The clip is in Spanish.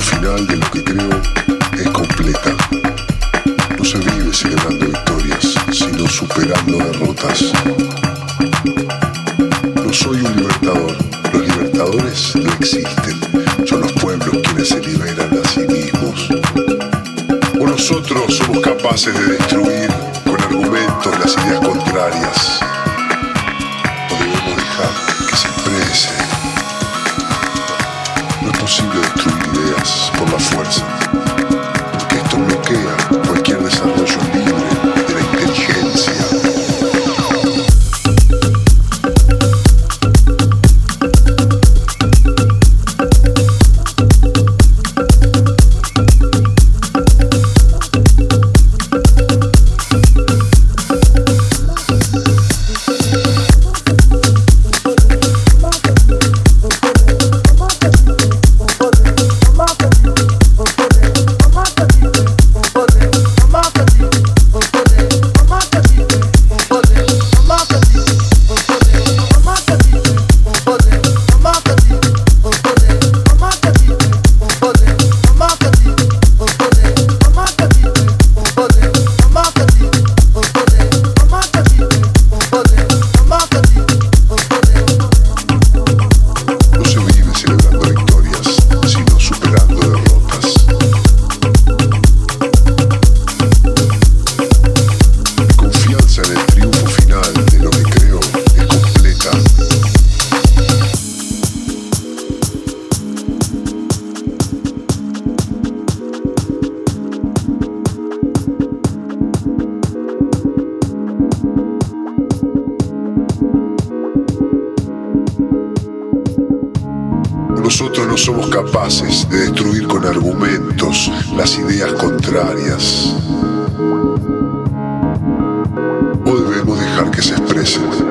final de lo que creo es completa. No se vive celebrando victorias, sino superando derrotas. No soy un libertador. Los libertadores no existen. Son los pueblos quienes se liberan a sí mismos. O nosotros somos capaces de destruir con argumentos las ideas contrarias. Ideas Nosotros no somos capaces de destruir con argumentos las ideas contrarias. O debemos dejar que se expresen.